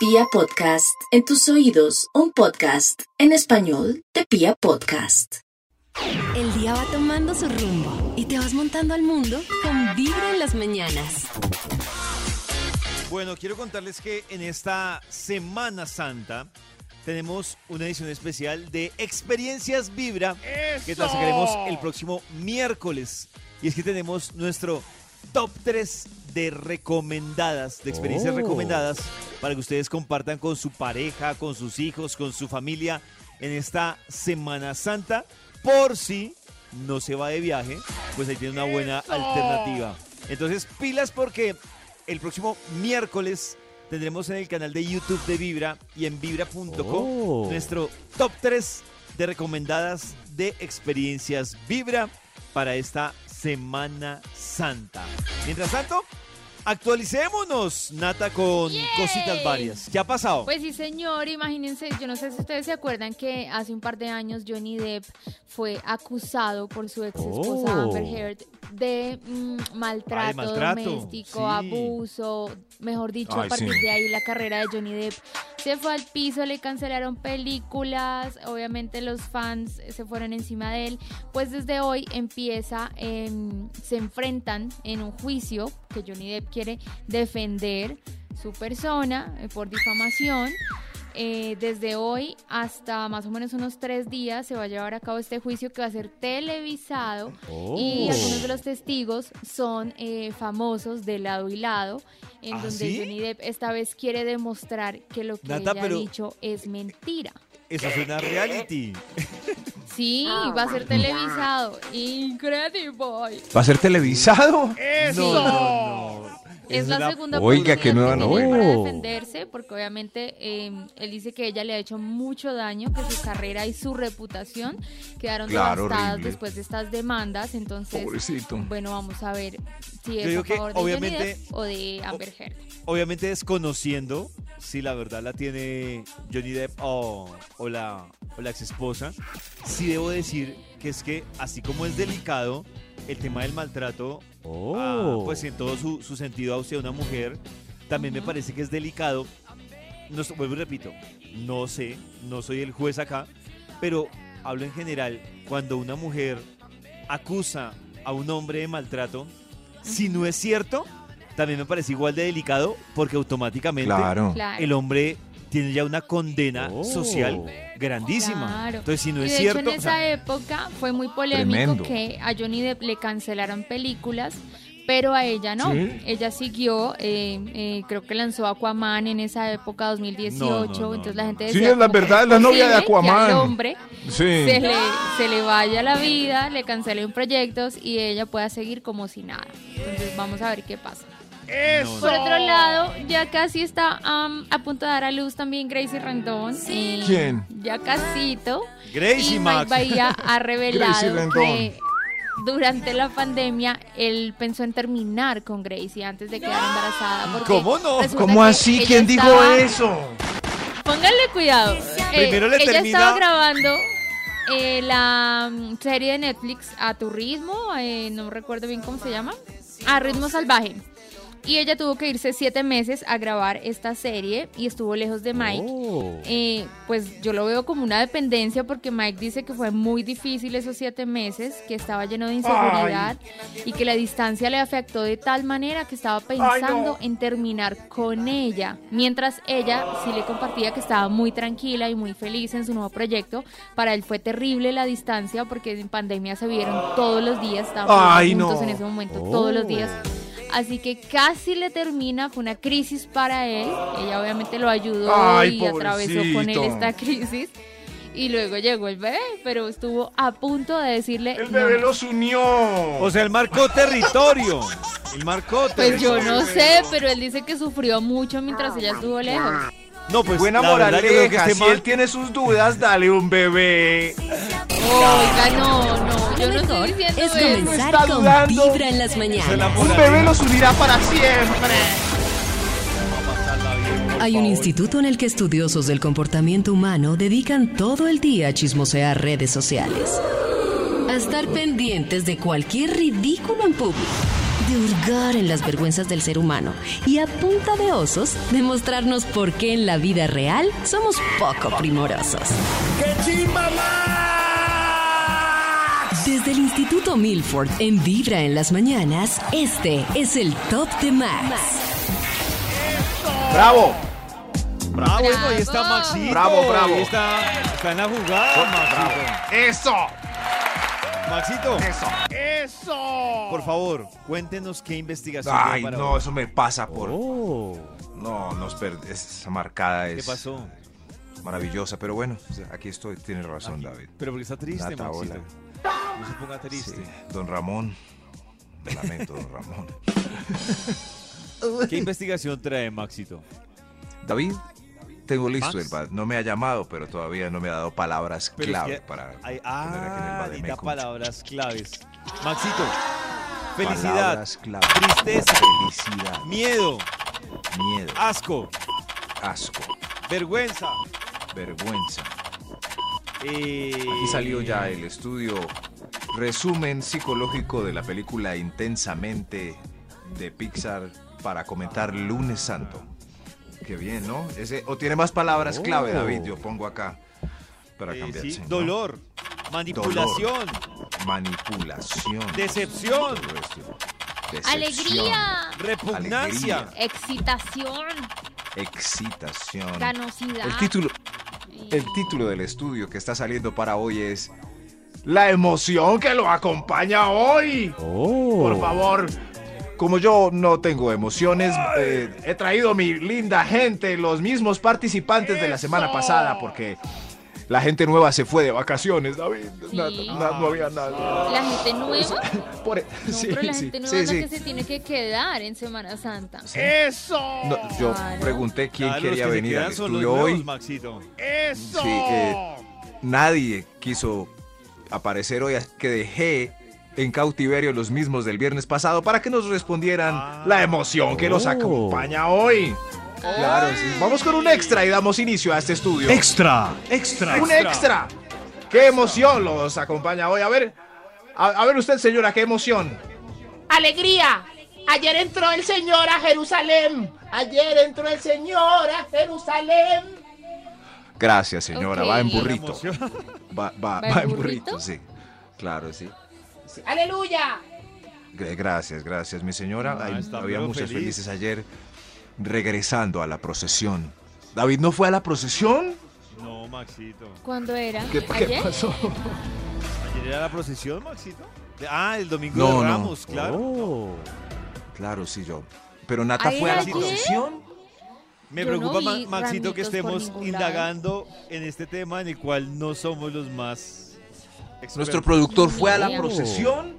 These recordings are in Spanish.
Pia Podcast, en tus oídos, un podcast en español de Pia Podcast. El día va tomando su rumbo y te vas montando al mundo con Vibra en las mañanas. Bueno, quiero contarles que en esta Semana Santa tenemos una edición especial de Experiencias Vibra que la sacaremos el próximo miércoles. Y es que tenemos nuestro top 3 de recomendadas, de experiencias Oh. recomendadas para que ustedes compartan con su pareja, con sus hijos, con su familia en esta Semana Santa. Por si no se va de viaje, pues ahí tiene una buena alternativa. Entonces, pilas porque el próximo miércoles tendremos en el canal de YouTube de Vibra y en vibra.com Oh. nuestro top 3 de recomendadas de experiencias Vibra para esta Semana Santa. Mientras tanto, actualicémonos, Nata, con Yay. cositas varias. ¿Qué ha pasado? Pues sí, señor, imagínense, yo no sé si ustedes se acuerdan que hace un par de años Johnny Depp fue acusado por su ex esposa Oh. Amber Heard de mm, maltrato, doméstico, sí. abuso, mejor dicho, a partir sí. de ahí la carrera de Johnny Depp se fue al piso, le cancelaron películas, obviamente los fans se fueron encima de él, pues desde hoy empieza, em, se enfrentan en un juicio que Johnny Depp quiere defender su persona eh, por difamación. Eh, desde hoy hasta más o menos unos tres días se va a llevar a cabo este juicio que va a ser televisado y Oh. algunos de los testigos son eh, famosos de lado y lado, en ¿Ah, donde sí? Johnny Depp esta vez quiere demostrar que lo que Nata, ella pero- ha dicho es mentira. Eso suena a reality. Sí, va a ser televisado. Increíble. ¿Va a ser televisado? No, no, no. Es la era- segunda Oiga, qué nueva que tiene para novela. defenderse, porque obviamente eh, él dice que ella le ha hecho mucho daño, que su carrera y su reputación quedaron Claro, devastadas horrible. después de estas demandas. Entonces, Pobrecito. bueno, vamos a ver si es a que favor de Johnny obviamente- Depp o de Amber Heard. Obviamente desconociendo si la verdad la tiene Johnny Depp o, o la, o la ex esposa, sí debo decir que es que así como es delicado el tema del maltrato, Oh. ah, pues en todo su, su sentido hacia una mujer, también me parece que es delicado. No, sé, vuelvo y repito, no sé, no soy el juez acá, pero hablo en general, cuando una mujer acusa a un hombre de maltrato, si no es cierto, también me parece igual de delicado porque automáticamente. Claro. el hombre tiene ya una condena Oh. social grandísima. Claro. Entonces, si no y es de cierto, hecho en o sea, esa época fue muy polémico Tremendo. que a Johnny Depp le cancelaron películas, pero a ella no. ¿Sí? Ella siguió, eh, eh, creo que lanzó Aquaman en esa época 2018, No, no, no, entonces la gente Sí, decía es la "¿Cómo verdad, es la novia de posible que al Aquaman". hombre Sí. se le, se le vaya la vida, le cancelen proyectos y ella pueda seguir como si nada. Entonces vamos a ver qué pasa. Por otro lado, ya casi está am, a punto de dar a luz también Gracie Rendón. Eh, ¿Quién? Ya casito. Gracie y Mike. Bahía ha revelado que durante la pandemia él pensó en terminar con Gracie antes de quedar embarazada. porque ¿Cómo no? ¿Cómo así? ¿Quién dijo estaba- eso? Pónganle cuidado. Eh, Primero le ella termina- estaba grabando eh, la mm, serie de Netflix A tu ritmo, eh, no recuerdo bien cómo se llama, A ritmo salvaje. Y ella tuvo que irse siete meses a grabar esta serie y estuvo lejos de Mike. Oh. Eh, pues yo lo veo como una dependencia porque Mike dice que fue muy difícil esos siete meses, que estaba lleno de inseguridad y que la distancia le afectó de tal manera que estaba pensando en terminar con ella, mientras ella sí le compartía que estaba muy tranquila y muy feliz en su nuevo proyecto. Para él fue terrible la distancia porque en pandemia se vieron todos los días, estaban Ay, juntos no. en ese momento todos los días. Así que casi le termina, fue una crisis para él. Ella obviamente lo ayudó Ay, y atravesó con él esta crisis. Y luego llegó el bebé, pero estuvo a punto de decirle. El "No bebé más". los unió. O sea, él marcó territorio. Él marcó Pues yo territorio. no sé, pero él dice que sufrió mucho mientras ella estuvo lejos. No, pues Buena moraleja. este Si él tiene sus dudas, dale un bebé. Oiga, no, no, yo no estoy diciendo es eso. comenzar está con dudando. Vibra en las mañanas. Un bebé los unirá para siempre. Hay un instituto en el que estudiosos del comportamiento humano dedican todo el día a chismosear redes sociales. A estar pendientes de cualquier ridículo en público. De hurgar en las vergüenzas del ser humano y a punta de osos demostrarnos por qué en la vida real somos poco primorosos. Desde el Instituto Milford en Vibra en las mañanas, este es el Top de Max. ¡Bravo! Bueno, ahí está Bravo. Maxito. Bravo, bravo. Ahí está, está en la jugada, Maxito. ¡Eso! Maxito, ¡Eso! ¡Eso! por favor, cuéntenos qué investigación Ay, para no, hoy. eso me pasa por. Oh, No, nos per- esa marcada ¿Qué es pasó? maravillosa, pero bueno, aquí estoy, tienes razón, Aquí. David. Pero porque está triste, Nata, Maxito. hola. No se ponga triste. Sí, don Ramón. Me lamento, don Ramón. ¿Qué investigación trae Maxito? David, tengo listo Max. el bad. No me ha llamado, pero todavía no me ha dado palabras Pero es clave que para hay- poner aquí en el ah, palabras claves. Maxito, felicidad, Palabras clave. tristeza, Felicidad. miedo, Miedo. asco, Asco. vergüenza. Vergüenza. eh, Aquí salió ya el estudio resumen psicológico de la película Intensamente de Pixar para comentar Lunes Santo. Qué bien, ¿no? Ese, o tiene más palabras clave, Oh. David. Yo pongo acá para eh, cambiar. sí, sí, ¿no? dolor, manipulación, Manipulación. Decepción. Decepción. Alegría, repugnancia. Alegría. excitación, Excitación. ganosidad. El título, el título del estudio que está saliendo para hoy es La emoción que lo acompaña hoy. Por favor. Como yo no tengo emociones, eh, he traído mi linda gente, los mismos participantes de la semana pasada, porque la gente nueva se fue de vacaciones, David. Sí. Na- na- no había nada. La gente nueva. Por e- No, sí, pero la sí, gente nueva sí, es la sí. que se tiene que quedar en Semana Santa. No, yo Claro. pregunté quién Claro, los quería venir al estudio nuevos, hoy. Maxito. Sí, eh, nadie quiso aparecer hoy, así que dejé en cautiverio los mismos del viernes pasado para que nos respondieran Ah. la emoción que los acompaña hoy. Claro, sí. Vamos con un extra y damos inicio a este estudio. Extra, extra. ¡Un extra! ¡Qué emoción los acompaña hoy! A ver, a, a ver usted, señora, qué emoción. Alegría. Ayer entró el Señor a Jerusalén. Ayer entró el Señor a Jerusalén. Gracias, señora. Ok. Va en ¿Y la burrito. Va, va, ¿Va en va en burrito? burrito, sí. Claro, sí. Aleluya. Gra- Gracias, gracias, mi señora. Ah, está había pero muchas feliz. felices ayer regresando a la procesión. ¿David no fue a la procesión? No, Maxito. ¿Cuándo era? ¿Qué, qué ¿Ayer? pasó? ¿Ayer era la procesión, Maxito? Ah, el domingo No, de no. Ramos, claro. Oh. Claro, sí, yo. ¿Pero Nata ¿Ayer, fue a la ayer? procesión? Me Yo no preocupa, Maxito, que estemos indagando en este tema en el cual no somos los más expertos. ¿Nuestro productor fue a la procesión?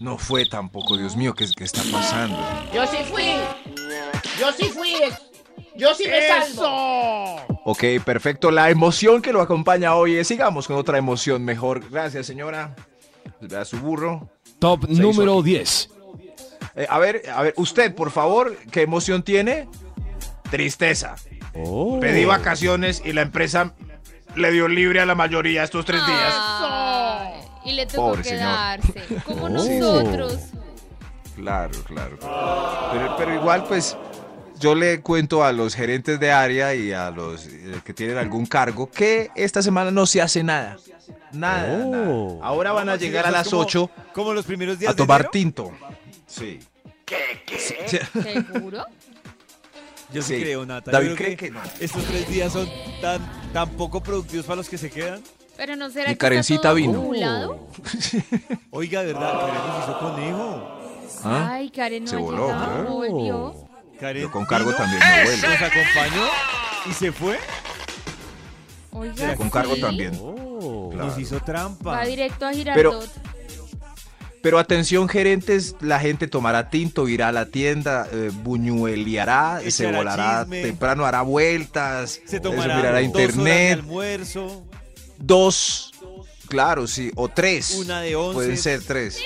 No fue tampoco, Dios mío, ¿qué, qué está pasando? Yo sí fui. Yo sí fui. Yo sí me salvo. Ok, perfecto. La emoción que lo acompaña hoy es, sigamos con otra emoción mejor. Gracias, señora. A su burro. Top número aquí. 10. Eh, a ver, a ver, usted, por favor, ¿qué emoción tiene? Tristeza. Oh. Pedí vacaciones y la empresa le dio libre a la mayoría estos tres días. Y le tocó Pobre señor. quedarse. Como Oh. nosotros. Claro, claro. Pero, pero igual, pues, yo le cuento a los gerentes de área y a los eh, que tienen algún cargo que esta semana no se hace nada. Nada. Oh. nada. Ahora van a llegar a las como- 8 Como los primeros días a tomar de tinto. Sí. Sí. ¿Seguro? Yo sí, Sí. creo, Nata. David Yo creo cree que no. Estos tres días son tan, tan poco productivos para los que se quedan. Pero no será Mi que está Karencita todo vino. acumulado? Oiga, ¿verdad? Karen nos hizo conejo. ¿Ah? Ay, Karen no Se ha voló, llegado, ¿verdad? no volvió. Karen Yo con cargo vino, también me vuelvo. Nos acompañó y se fue. Oiga, Con cargo ¿sí? también. Oh. Claro. Nos hizo trampa. Va directo a Girardot. Pero atención, gerentes, la gente tomará tinto, irá a la tienda, eh, buñueleará, se volará chisme. temprano, hará vueltas, Se eso, tomará mirará dos horas de internet, almuerzo. Dos, claro, sí, o tres. Una de once. Pueden ser tres.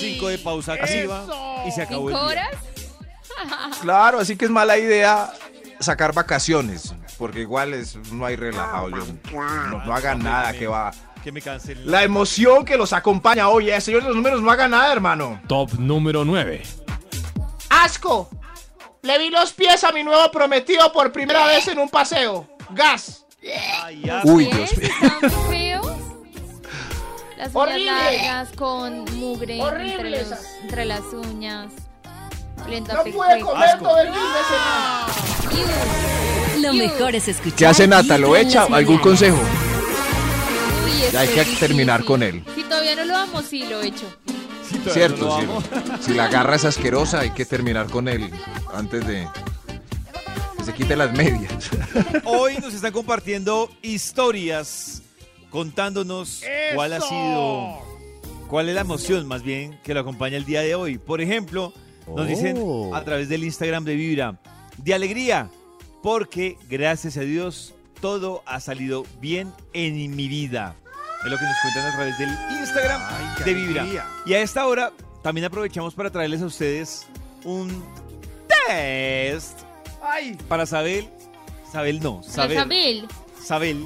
Cinco de pausa activa y se acabó el ¿Cinco día. horas? Claro, así que es mala idea sacar vacaciones, porque igual es, no hay relajado. yo- no, no hagan nada que va Que me cancelen. La emoción que los acompaña hoy. El señor de los números no haga nada, hermano. Top número 9. Asco. Le vi los pies a mi nuevo prometido por primera vez en un paseo. Gas. Uy, ¿Pies Dios mío. están feos? Las uñas largas con mugre entre, los- entre las uñas. No pescuezo. comer Asco. todo el fin de semana. Lo mejor es escuchar. ¿Qué hace Nata? ¿Lo echa? ¿Algún consejo? Uy, Ya hay que difícil. terminar con él. Si todavía no lo amo, sí lo he hecho. Sí, todavía Cierto, no lo sí. Si la garra es asquerosa, hay que terminar con él antes de que se quite las medias. Hoy nos están compartiendo historias contándonos cuál ha sido, cuál es la emoción más bien que lo acompaña el día de hoy. Por ejemplo, nos dicen Oh. a través del Instagram de Vibra, de alegría, porque gracias a Dios todo ha salido bien en mi vida. Es lo que nos cuentan a través del Instagram Ay, de Vibra. alegría. Y a esta hora también aprovechamos para traerles a ustedes un test Ay, para saber, saber no, saber, Isabel, saber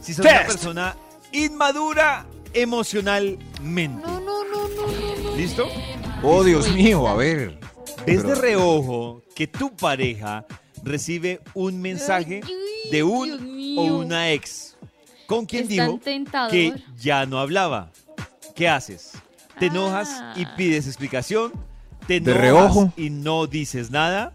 si son una persona inmadura emocionalmente. No, no, no, no, no. ¿Listo? oh Dios mío, a ver. ¿Ves de reojo que tu pareja recibe un mensaje de un o una ex con quien Es dijo que ya no hablaba? ¿Qué haces? ¿Te enojas y Ah. pides explicación? ¿Te De enojas reojo. y no dices nada?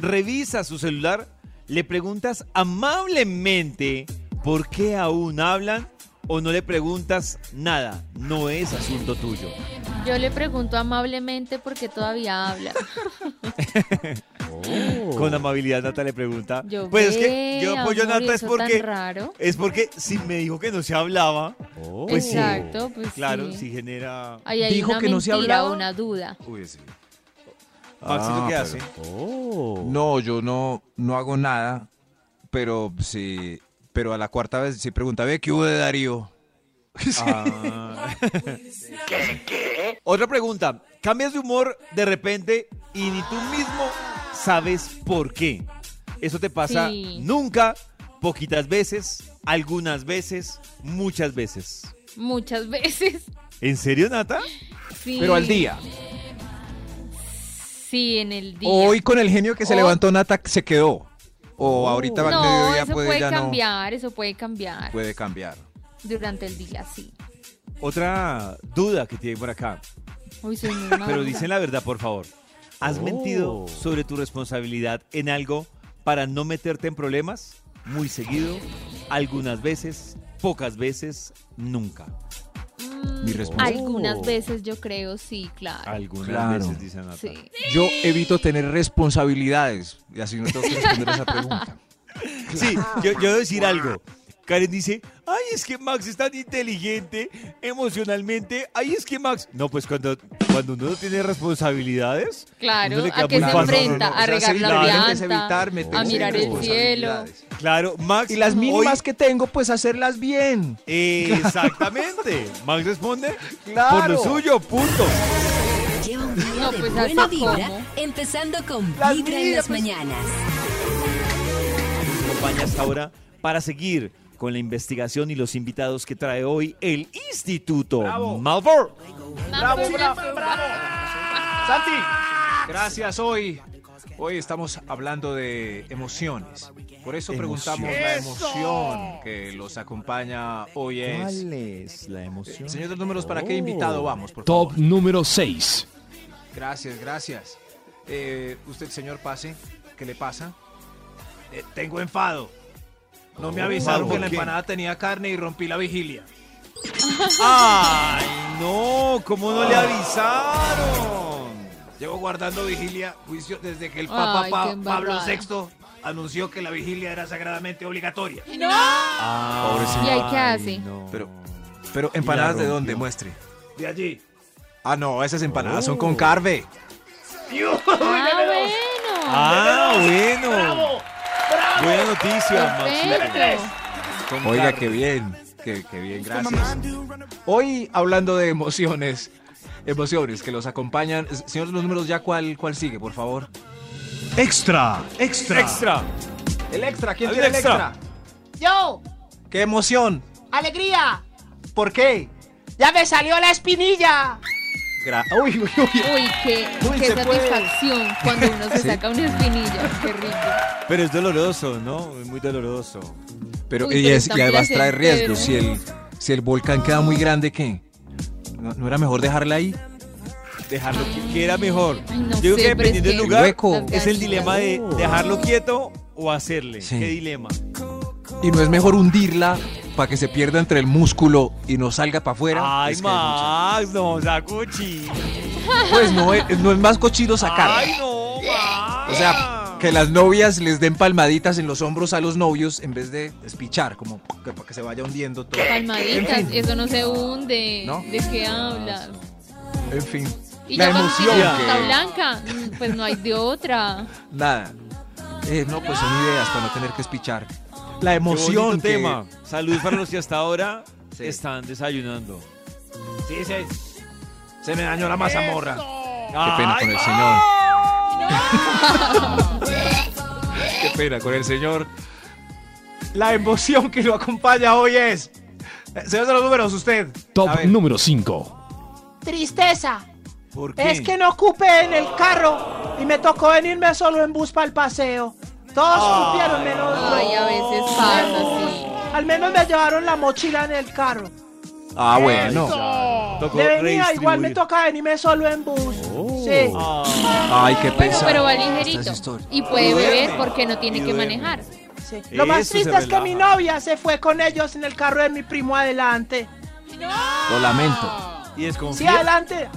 ¿Revisas su celular? ¿Le preguntas amablemente por qué aún hablan? ¿O no le preguntas nada? No es asunto tuyo. Yo le pregunto amablemente porque todavía habla. Con amabilidad Nata le pregunta. Yo pues es que yo apoyo a Nata es porque raro. es porque si me dijo que no se hablaba, Pues sí. Exacto, pues claro, sí. sí genera Ahí hay Dijo una que no se hablaba. una duda. Uy, sí. Maxito Ah, ¿qué pero- hace? Oh. No, yo no, no hago nada, pero sí, pero a la cuarta vez sí pregunta, ve, ¿qué hubo de Darío? Ah. Otra pregunta. Cambias de humor de repente y ni tú mismo sabes por qué. Eso te pasa Sí. nunca, poquitas veces, algunas veces, muchas veces. Muchas veces. ¿En serio, Nata? Sí. Pero al día. Sí, en el día. Hoy con el genio que se O- levantó Nata se quedó. O ahorita al no, mediodía eso puede, puede ya cambiar, eso puede cambiar puede cambiar. durante el día, sí. Otra duda que tiene por acá. Uy, soy muy Pero dicen la verdad, por favor. ¿Has Oh. mentido sobre tu responsabilidad en algo para no meterte en problemas? Muy seguido, algunas veces, pocas veces, nunca. Mm, Mi respuesta. Algunas veces yo creo, sí, claro. Algunas Claro. veces, dice Nata. Sí. Yo evito tener responsabilidades y así no tengo que responder esa pregunta. Sí, yo, yo debo decir algo. Karen dice, ay, es que Max es tan inteligente emocionalmente. Ay, es que Max... No, pues cuando, cuando uno no tiene responsabilidades... Claro, uno le queda a que muy se fácil. enfrenta, a regar la llanta, a mirar el cielo. Claro, Max... Y las mínimas hoy- que tengo, pues hacerlas bien. Exactamente. Max responde Claro. por lo suyo, punto. Lleva un día No, de pues, buena ¿hasta vibra, cómo? empezando con Las Vibra en las pues. mañanas. Acompaña hasta ahora para seguir con la investigación y los invitados que trae hoy el Instituto Malvor. Bravo, bravo, bravo. Santi, gracias hoy. Hoy estamos hablando de emociones. Por eso preguntamos la emoción que los acompaña hoy es. ¿Cuál es la emoción? Señor de los números, ¿para qué invitado vamos? Por Top favor. número 6. Gracias, gracias. Eh, usted, señor, pase. ¿Qué le pasa? Eh, tengo enfado. No me Oh, avisaron ¿por que la empanada tenía carne y rompí la vigilia. ¡Ay, no! ¿Cómo no le avisaron? Llevo guardando vigilia, juicio, desde que el Papa Ay, Pa- qué Pablo. VI anunció que la vigilia era sagradamente obligatoria. Ah, ¿Y ahí qué hace? no. Pero- Pero empanadas de dónde, muestre. De allí. Ah, no, esas empanadas son Oh. con carve. Ah, bueno. Ah, bueno. Buena noticia, Maxito. Oiga, qué bien, qué, qué bien, gracias. Hoy hablando de emociones, emociones que los acompañan. Señor de los números, ¿ya cuál, cuál sigue, por favor? Extra, extra. Extra. El extra, ¿quién tiene el extra. extra? Yo, ¡Qué emoción! alegría. ¿Por qué? Ya me salió la espinilla. Gra- uy, uy, uy. Uy, qué, Uy, qué se puede. satisfacción cuando uno se Sí. saca una espinilla. Qué rico. Pero es doloroso, ¿no? Es muy doloroso. Pero, Uy, y, pero es- y además trae riesgos. Si el, si el volcán queda muy grande, ¿qué? ¿No, no era mejor dejarla ahí? Dejarlo que, era mejor. Ay, no Yo creo sé, que dependiendo del lugar, Hueco. Es el dilema de dejarlo quieto o hacerle. Sí. ¿Qué dilema? Y no es mejor hundirla para que se pierda entre el músculo y no salga para afuera. Ay, Es que hay mucha- Max, no, Sacuchi. Pues no es, no es más cochino sacarla. Ay, no, Max. O sea, que las novias les den palmaditas en los hombros a los novios en vez de espichar, como que, para que se vaya hundiendo todo. Palmaditas, En fin. eso no se hunde. ¿No? ¿De qué hablas? En fin, Y la emoción tienes que- está blanca, mm, pues no hay de otra. nada. Eh, no, pues son ideas para no tener que espichar. La Qué emoción que- tema. Salud para los que hasta ahora Sí. están desayunando. Sí, se, se me dañó la mazamorra. Qué pena con el señor. Qué pena con el señor. La emoción que lo acompaña hoy es. Eh, Señor de los números, usted. Top número 5. Tristeza. ¿Por qué? Es que no ocupé en el carro y me tocó venirme solo en bus para el paseo. Todos cupieron menos yo. Ay, a veces pasa así. Al menos me llevaron la mochila en el carro. Ah, bueno. Tocó De venida igual me redistribuir. toca venirme solo en bus. Sí. Ah, Ay, qué Bueno, pero va Estas ligerito. historias. Y puede beber porque no tiene que manejar. sí. Lo más Eso se triste es que relaja. mi novia se fue con ellos en el carro de mi primo adelante. Lo lamento. y Sí, desconfía. adelante.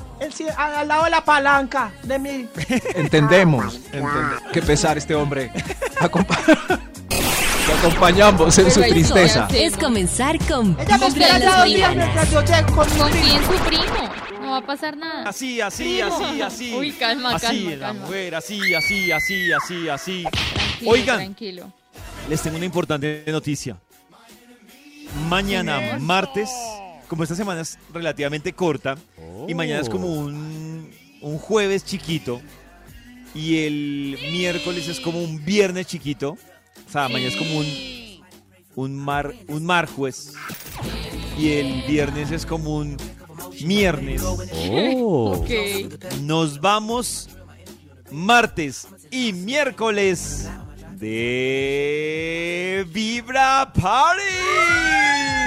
Al lado de la palanca de mi. Entendemos. entende- Qué pesar este hombre. Acompa- Te acompañamos en su tristeza. Es comenzar con Ella me espera en ya las dos días mañanas. mientras yo llego con mi Confía primo. en su primo. No va a pasar nada. Así, así, así, así. Uy, calma, así, calma, en la calma. mujer, así, así, así, así, así. Tranquilo, Oigan. Tranquilo. Les tengo una importante noticia. Mañana, martes, como esta semana es relativamente corta, y mañana es como un, un jueves chiquito, y el miércoles es como un viernes chiquito, o sea, mañana es como un, un mar, un marjuez, y el viernes es como un viernes. Ok. Nos vamos martes y miércoles de Vibra Party.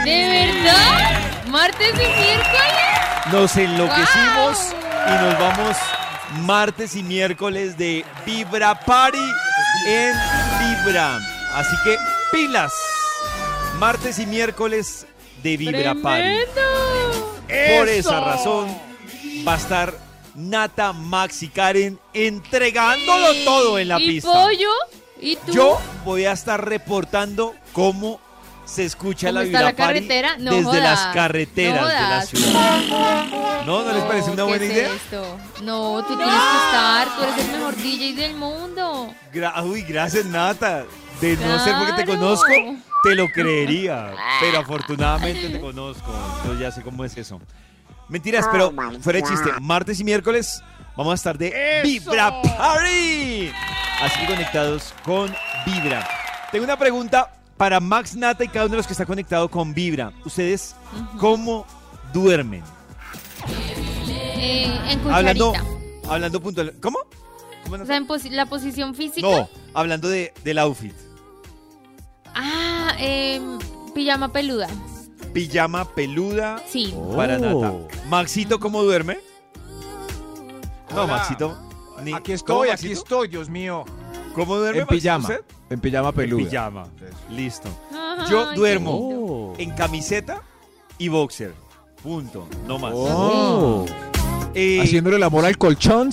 ¿De verdad? ¿Martes y miércoles? Nos enloquecimos y nos vamos martes y miércoles de Vibra Party en Vibra. Así que pilas. Martes y miércoles de Vibra Party. Por esa razón va a estar Nata, Max y Karen entregándolo todo en la ¿Y pista. pollo? ¿Y tú? Yo voy a estar reportando cómo se escucha ¿Cómo la Vibra la Party carretera? No desde jodas. las carreteras No de la ciudad. ¿No? ¿No les parece una ¿qué buena es idea? esto? No, tú tienes que estar. Tú eres el mejor DJ del mundo. Gra- Uy, gracias Nata. De no ser porque te Claro. conozco, te lo creería. Pero afortunadamente te conozco. Entonces ya sé cómo es eso. Mentiras, pero fuera de chiste. Martes y miércoles vamos a estar de Vibra Party. Así que conectados con Vibra. Tengo una pregunta para Max Nata y cada uno de los que está conectado con Vibra. ¿Ustedes cómo duermen? Eh, en cucharita. Hablando, hablando puntual. ¿Cómo? ¿Cómo O sea, en posi- la posición física. No, hablando de, del outfit. Ah, em, pijama peluda. Pijama peluda Sí. para Oh. Nata. Maxito, ¿cómo duerme? No, Hola. Maxito. ni- Aquí ¿Cómo, estoy, aquí estoy, Dios mío. ¿Cómo duerme En pijama. usted? En pijama En peluda. pijama. Listo. Ajá, Yo duermo. En camiseta y boxer. Punto. No más. Oh. Eh, Haciéndole el amor al colchón.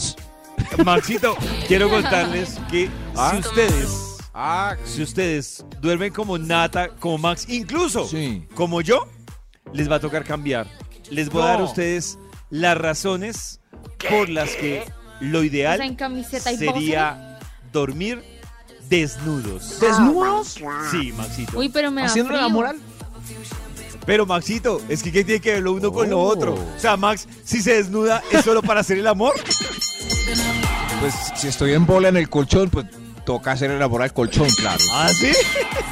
Maxito, quiero contarles que Ah. si ustedes, Ah, si ustedes duermen como Nata, como Max, incluso Sí. como yo, les va a tocar cambiar. Les voy a dar a ustedes las razones por las que lo O sea, ideal en camiseta y sería dormir desnudos. ¿Desnudos? Sí, Maxito. Uy, pero me da Haciéndole el frío. amor al Pero Maxito, es que ¿qué tiene que ver lo uno con lo Oh. otro? O sea, Max, si se desnuda, ¿es solo para hacer el amor? Pues si estoy en bola en el colchón, pues toca hacer el amor al colchón, claro. ¿Ah, sí?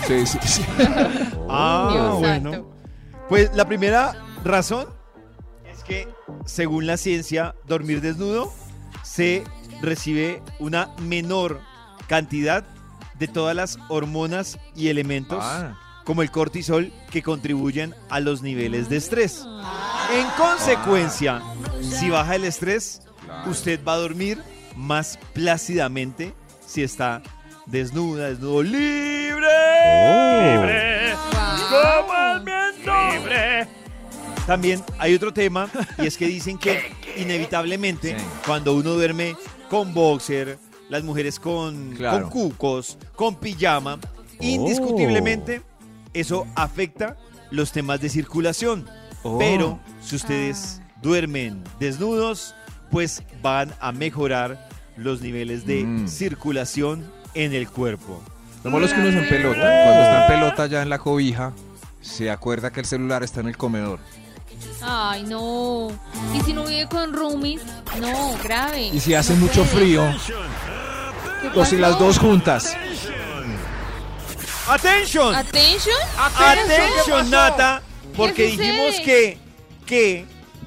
Sí, sí, sí. Ah, Dios bueno. santo. Pues la primera razón es que, según la ciencia, dormir desnudo se recibe una menor cantidad de todas las hormonas y elementos Ah. como el cortisol que contribuyen a los niveles de estrés. En consecuencia, si baja el estrés, usted va a dormir más plácidamente si está desnuda, desnudo, libre. Libre. Como el viento. Libre. También hay otro tema y es que dicen que inevitablemente Sí. cuando uno duerme con boxer, las mujeres con, Claro. con cucos, con pijama, indiscutiblemente eso afecta los temas de circulación. Oh. Pero si ustedes duermen desnudos, pues van a mejorar los niveles de Mm. circulación en el cuerpo. Lo malo es que uno es en pelota. Cuando está en pelota ya en la cobija, se acuerda que el celular está en el comedor. Ay, no. Y si no vive con roomies, no, grave. Y si hace mucho frío, o si las dos juntas. ¡Atención! Attention. Atención, Nata, porque dijimos que, que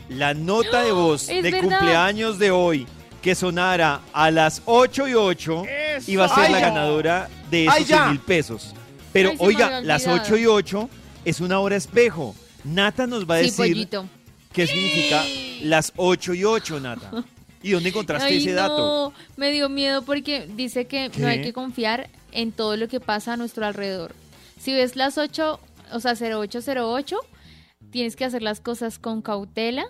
la nota de voz Es de verdad. cumpleaños de hoy que sonara a las 8 y 8 Eso. iba a ser Ay, la ya. ganadora de esos ya. 100 mil pesos. Pero Ay, oiga, las olvidado. 8 y 8 es una hora espejo. Nata nos va a Sí, decir pollito. qué significa las 8 y 8, Nata. ¿Y dónde encontraste Ay, ese dato? me dio miedo porque dice que ¿Qué? no hay que confiar en todo lo que pasa a nuestro alrededor. Si ves las 8, o sea, 0808, tienes que hacer las cosas con cautela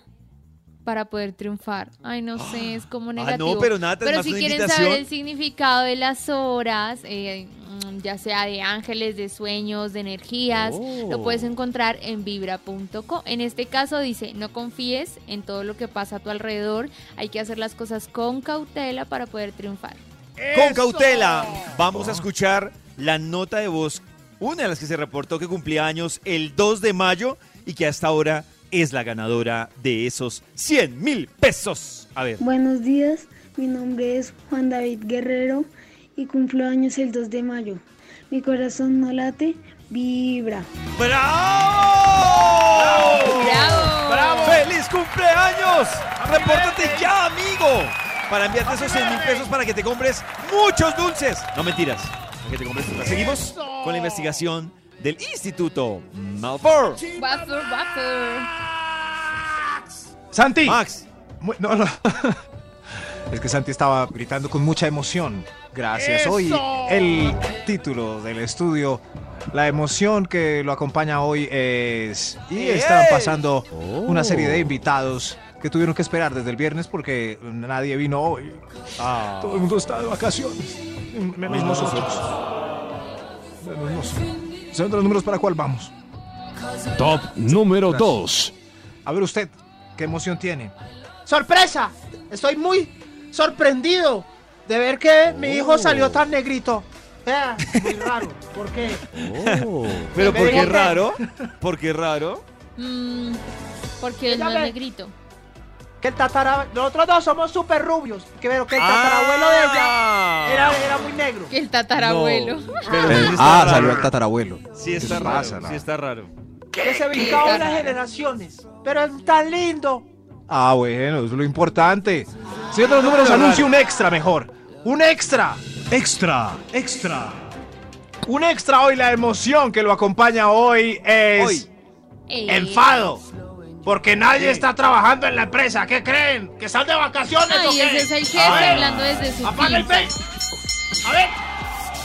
para poder triunfar. Ay, no sé, es como negativo. Ah, no, pero Nata, es Pero si quieren invitación. saber el significado de las horas, eh, mm, ya sea de ángeles, de sueños, de energías, lo puedes Oh. encontrar en vibra.co. En este caso dice, no confíes en todo lo que pasa a tu alrededor, hay que hacer las cosas con cautela para poder triunfar. Con cautela, vamos a escuchar la nota de voz, una de las que se reportó que cumplía años el 2 de mayo y que hasta ahora es la ganadora de esos 100 mil pesos. A ver. Buenos días, mi nombre es Juan David Guerrero y cumplo años el 2 de mayo. Mi corazón no late, vibra. ¡Bravo! ¡Bravo! ¡Bravo! ¡Feliz cumpleaños! ¡Repórtate ya, amigo! Para enviarte esos 100 mil pesos para que te compres muchos dulces. No mentiras. Para que te compres dulces. Seguimos con la investigación del Instituto Malfour. Wafer, wafer. Santi. Max, No, no. Es que Santi estaba gritando con mucha emoción. Gracias. ¡Eso! Hoy el título del estudio, la emoción que lo acompaña hoy es... Y están pasando una serie de invitados que tuvieron que esperar desde el viernes porque nadie vino hoy. Todo el mundo está de vacaciones. Menos nosotros. Menos nosotros. ¿Saben de los números para cuál vamos? Top número 2. A ver usted, ¿qué emoción tiene? ¡Sorpresa! Estoy muy sorprendido de ver que mi hijo salió tan negrito. Vea, muy raro. ¿Por qué? pero Me ¿por qué raro? ¿Por qué raro? Mm, porque él no es negrito. Que el tatara... Nosotros dos somos súper rubios. Que, pero que el tatarabuelo de ella Ah. era, era muy negro. Que el tatarabuelo. No, pero sí está Ah, raro. salió el tatarabuelo. Sí ¿Qué está raro, pasa, sí está raro. Que se brincaba las generaciones. Pero es tan lindo. Ah, bueno, eso es lo importante. De los números, anuncie un extra mejor. Un extra. Extra, extra. Un extra hoy. La emoción que lo acompaña hoy es Hoy. Enfado. Porque nadie está trabajando en la empresa. ¿Qué creen? ¿Que están de vacaciones o Ay, qué? ese es el jefe ver, hablando desde su Apaga el face. A ver.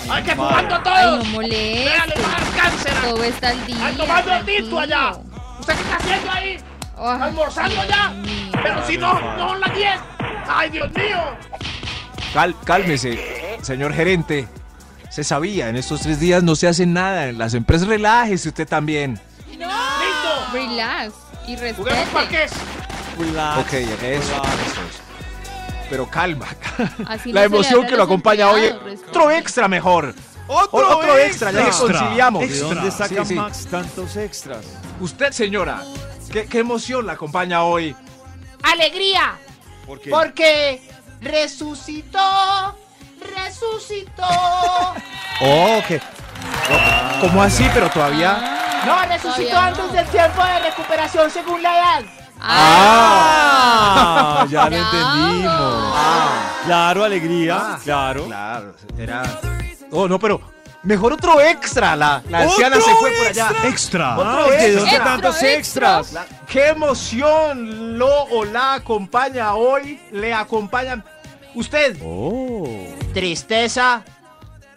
Ay, que fumando Ay, todos. no moleste. Va cáncer. Todo está al día. Ay, tomando tinto allá. ¿Usted qué está haciendo ahí? Ay, ¿Almorzando ya? Pero si no, no las 10. Ay, Dios mío. Cal- cálmese, señor gerente. Se sabía, en estos tres días no se hace nada. En las empresas relájese usted también. Listo. Relax y Juguemos respete. parques. Ok, eso, eso es. Pero calma. Así La no emoción que lo acompaña hoy. Otro extra mejor. ¡Otro, Otro extra, ya que extra. conciliamos. ¿De Extra. dónde saca Sí, sí. Max tantos extras? Usted, señora, ¿qué, qué emoción la acompaña hoy? Alegría. ¿Por qué? Porque resucitó. Resucitó. Oh, ¿Cómo así? Pero todavía. No, resucitó Todavía antes no. del tiempo de recuperación según la edad. Ah, ya lo entendimos. Claro, alegría. claro. Claro, era. Oh, no, pero mejor otro extra. La, la anciana ¡Otro se fue por allá. Extra. Otro Ay, ¿de extra. dónde tantos Extra, extras? ¡Qué emoción! Lo o la acompaña hoy. Le acompañan. Usted. Tristeza,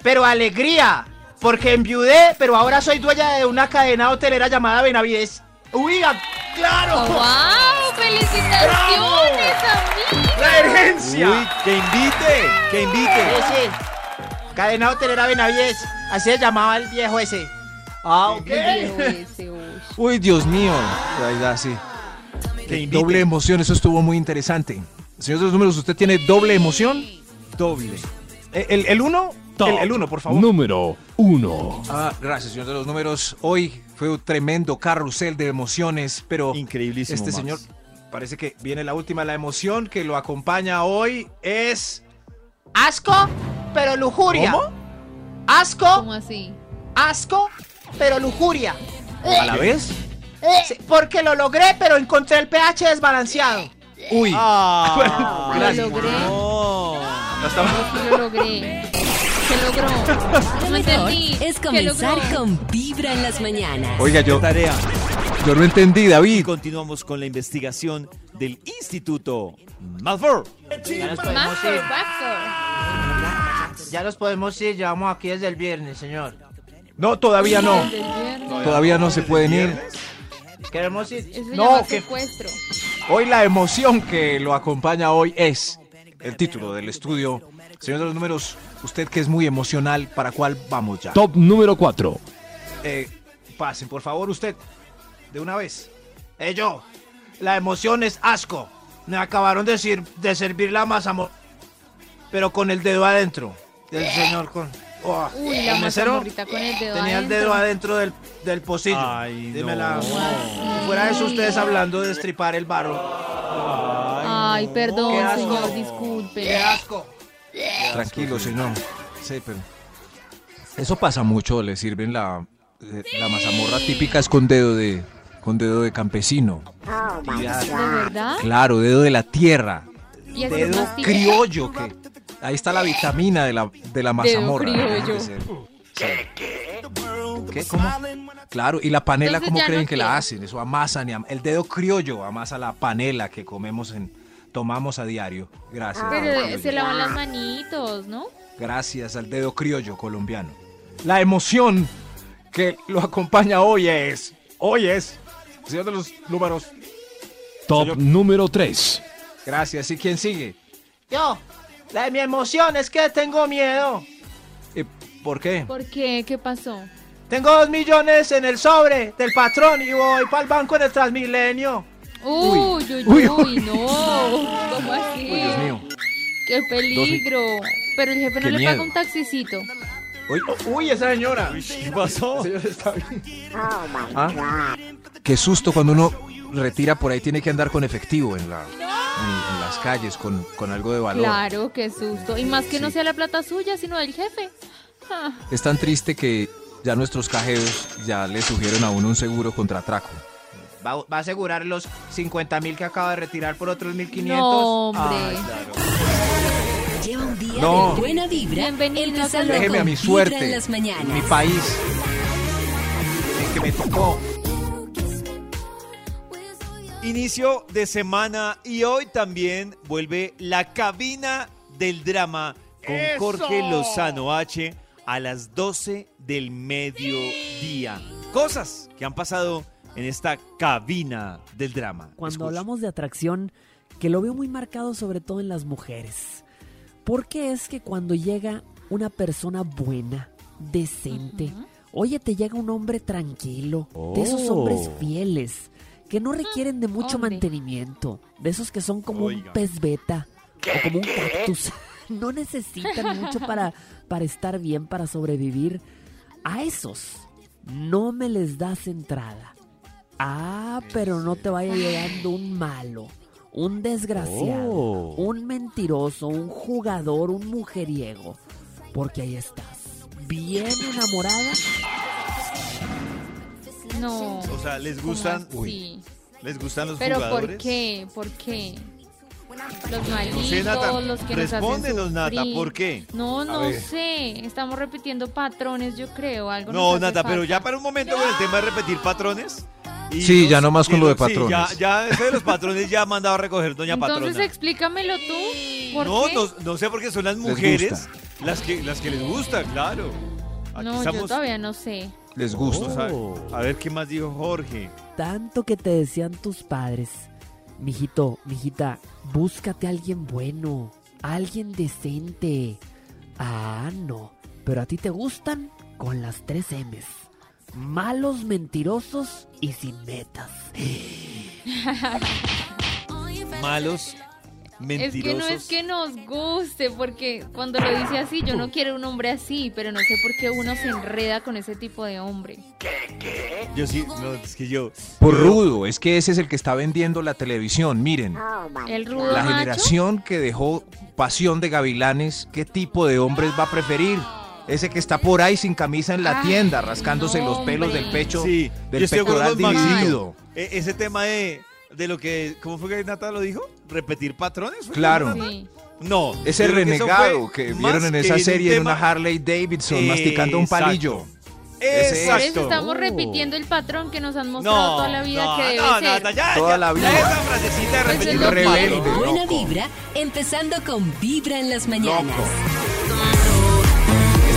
pero alegría. Porque enviudé, pero ahora soy dueña de una cadena hotelera llamada Benavides. ¡Uy, a- claro! ¡Wow! ¡Felicitaciones, amigo! ¡La herencia! Uy, que invite, que invite. sí. Cadena hotelera Benavides. Así se llamaba el viejo ese. Ah, ok. El viejo ese, uy. Uy, Dios mío. Ahí da, sí. Que invite. Doble emoción, eso estuvo muy interesante. Señor de los números, ¿usted tiene doble emoción? Doble. ¿El, el uno? Top El, el uno, por favor. Número 1. Ah, gracias, señor de los números. Hoy fue un tremendo carrusel de emociones, pero Increíblísimo. este Max. señor parece que viene la última. La emoción que lo acompaña hoy es. Asco, pero lujuria. ¿Cómo? Asco, ¿Cómo así? asco, pero lujuria. ¿A la vez? Sí, porque lo logré, pero encontré el pH desbalanceado. Uy. Ah, Lo logré. no. No lo logré. ¿Qué logró? Lo No entendí. es ¿Qué comenzar con Vibra en las mañanas. Oiga, yo, Tarea. yo no entendí, Y David. continuamos con la investigación del Instituto Malfour. Ya nos podemos ir. Llevamos aquí desde el viernes, señor. No, todavía no. Todavía no se pueden ir. Queremos ir. Eso No, que- secuestro. Hoy la emoción que lo acompaña hoy es el título del estudio. Señor de los números, usted que es muy emocional, ¿para cuál vamos ya? Top número 4. Eh, pasen, por favor, usted. De una vez. Eh, yo. La emoción es asco. Me acabaron de, sir- de servir la masa, pero con el dedo adentro. Del señor con. Oh, Uy, la el mesero mazamorrita con el dedo tenía el dedo adentro del, del pocillo. Ay, Dime no. Fuera de eso, ustedes hablando de destripar el barro. Ay, perdón, Qué asco. señor, disculpe. ¡Qué asco! Tranquilo, señor. Sí, pero. Eso pasa mucho, le sirven la, eh, la mazamorra típica es con dedo de, con dedo de campesino. ¿De verdad? Claro, dedo de la tierra. Y Dedo criollo, que ahí está la vitamina de la, de la mazamorra. criollo. ¿Qué? ¿Cómo? Claro, y la panela, Entonces ¿cómo creen no que la hacen? Eso amasan y am- el dedo criollo amasa la panela que comemos en tomamos a diario. Gracias. Pero criollo. se lavan las manitos, ¿no? Gracias al dedo criollo colombiano. La emoción que lo acompaña hoy es, hoy es, señor de los números. Top Señor. número 3. Gracias. ¿Y quién sigue? Yo. La de mi emoción es que tengo miedo. Eh, ¿Por qué? ¿Por qué? ¿Qué pasó? Tengo dos millones en el sobre del patrón y voy para el banco en el Transmilenio. Uy, uy, Uy, uy, uy. no. ¿Cómo así? Uy, Dios mío. Qué peligro. Pero el jefe no Qué le miedo. paga un taxicito. Uy, Uy, esa señora. ¿Qué pasó? ¿Ah? Qué susto cuando uno retira por ahí, tiene que andar con efectivo en, la, en, en las calles, con, con algo de valor. Claro, qué susto. Y más que no sea la plata suya, sino del jefe. Ah, Es tan triste que ya nuestros cajeros ya le sugieren a uno un seguro contra atraco. Va, va a asegurar los 50 mil que acaba de retirar por otros 1500. No, hombre. Ay, claro. Lleva un día No. de buena vibra. Bienvenido a empezando Déjeme a mi suerte, en las mañanas. mi país, el que me tocó. Inicio de semana y hoy también vuelve la cabina del drama con Jorge Lozano H a las 12 del mediodía. Cosas que han pasado en esta cabina del drama. Cuando Escuche. hablamos de atracción, que lo veo muy marcado sobre todo en las mujeres. Porque es que cuando llega una persona buena, decente, oye, te llega un hombre tranquilo, de esos hombres Oh. fieles, que no requieren de mucho hombre. mantenimiento, de esos que son como un Oiga. pez beta o como un cactus. No necesitan mucho para, para estar bien, para sobrevivir. A esos no me les das entrada. Ah, pero no te vaya llegando un malo, un desgraciado, Oh. un mentiroso, un jugador, un mujeriego. Porque ahí estás, bien enamorada. No. O sea, ¿les ¿Cómo gustan, así? les gustan los ¿Pero jugadores? por qué? ¿Por qué? Los No malitos, sé, Nata. los que nos hacen Respóndenos, Nata. ¿por qué? No, no sé. Estamos repitiendo patrones, yo creo. Algo No, Nata, pero ya para un momento con el tema de repetir patrones. Y Sí, los- ya nomás con y lo de sí, patrones. ya, ya eso de los patrones ya ha mandado a recoger doña Entonces patrona. explícamelo tú. ¿Por No, qué? no, no sé por qué son las mujeres las que, las que les gusta, claro. Aquí No, yo todavía no sé. Les gusta. Ver, a ver qué más dijo Jorge. Tanto que te decían tus padres. Mijito, mijita, búscate a alguien bueno, alguien decente. Ah, no, pero a ti te gustan con las tres M's. Malos, mentirosos y sin metas. Malos, mentirosos. Es que no es que nos guste, porque cuando lo dice así, yo no quiero un hombre así, pero no sé por qué uno se enreda con ese tipo de hombre. Yo sí, no, es que yo. Por rudo, es que ese es el que está vendiendo la televisión. Miren, El rudo la macho. generación que dejó pasión de gavilanes, ¿qué tipo de hombres va a preferir? Ese que está por ahí sin camisa en la Ay, tienda, rascándose no, los pelos hombre. del pecho, Sí, del acuerdo pectoral dividido. E- ese tema de, de lo que. ¿Cómo fue que Nata lo dijo? ¿Repetir patrones? Claro. Sí. No. Ese que renegado que vieron en esa un serie en tema- una Harley Davidson masticando un Exacto. palillo. Por es. eso estamos Oh. repitiendo el patrón que nos han mostrado No, toda la vida no, que debe no, ser. Nata, ya, Toda ya, la ya vida. esa frasecita de repetir Rebelde, buena vibra, empezando con Vibra en las mañanas.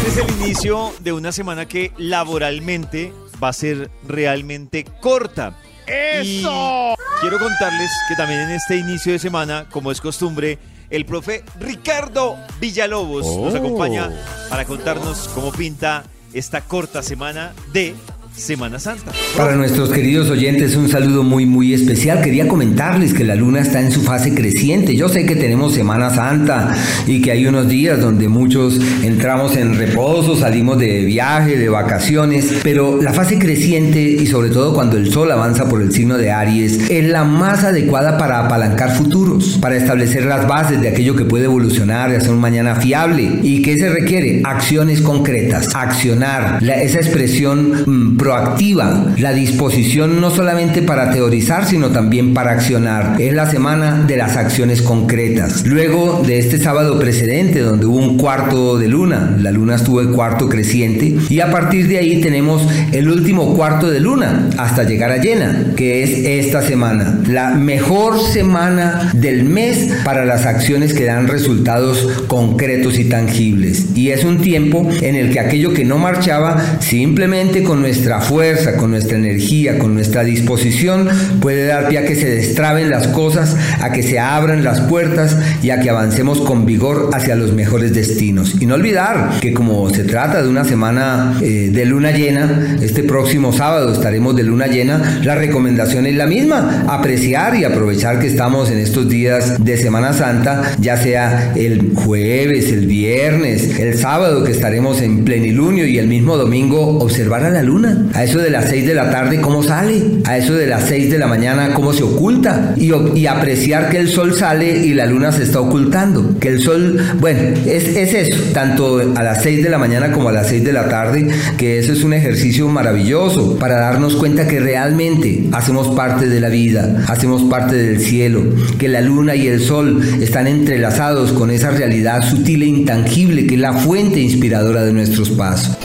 Este es el inicio de una semana que laboralmente va a ser realmente corta. ¡Eso! quiero contarles que también en este inicio de semana, como es costumbre, el profe Ricardo Villalobos nos Oh. acompaña para contarnos cómo pinta esta corta semana de Semana Santa. Para nuestros queridos oyentes un saludo muy muy especial. Quería comentarles que la luna está en su fase creciente. Yo sé que tenemos Semana Santa y que hay unos días donde muchos entramos en reposo, salimos de viaje, de vacaciones, pero la fase creciente y sobre todo cuando el sol avanza por el signo de Aries es la más adecuada para apalancar futuros, para establecer las bases de aquello que puede evolucionar y hacer un mañana fiable. ¿Y qué se requiere? Acciones concretas, accionar, la- esa expresión mm, proactiva, la disposición no solamente para teorizar, sino también para accionar. Es la semana de las acciones concretas. Luego de este sábado precedente, donde hubo un cuarto de luna, la luna estuvo en cuarto creciente, y a partir de ahí tenemos el último cuarto de luna hasta llegar a llena, que es esta semana. La mejor semana del mes para las acciones que dan resultados concretos y tangibles. Y es un tiempo en el que aquello que no marchaba, simplemente con nuestra fuerza, con nuestra energía, con nuestra disposición, puede dar pie a que se destraben las cosas, a que se abran las puertas y a que avancemos con vigor hacia los mejores destinos. Y no olvidar que como se trata de una semana eh, de luna llena, este próximo sábado estaremos de luna llena, la recomendación es la misma, apreciar y aprovechar que estamos en estos días de Semana Santa, ya sea el jueves, el viernes, el sábado que estaremos en plenilunio y el mismo domingo observar a la luna. A eso de las 6 de la tarde, ¿cómo sale? A eso de las 6 de la mañana, ¿cómo se oculta? Y, apreciar que el sol sale y la luna se está ocultando. Que el sol, bueno, es, es eso, tanto a las 6 de la mañana como a las 6 de la tarde, que eso es un ejercicio maravilloso para darnos cuenta que realmente hacemos parte de la vida, hacemos parte del cielo, que la luna y el sol están entrelazados con esa realidad sutil e intangible que es la fuente inspiradora de nuestros pasos.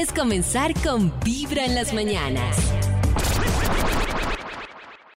Es comenzar con Vibra en las mañanas.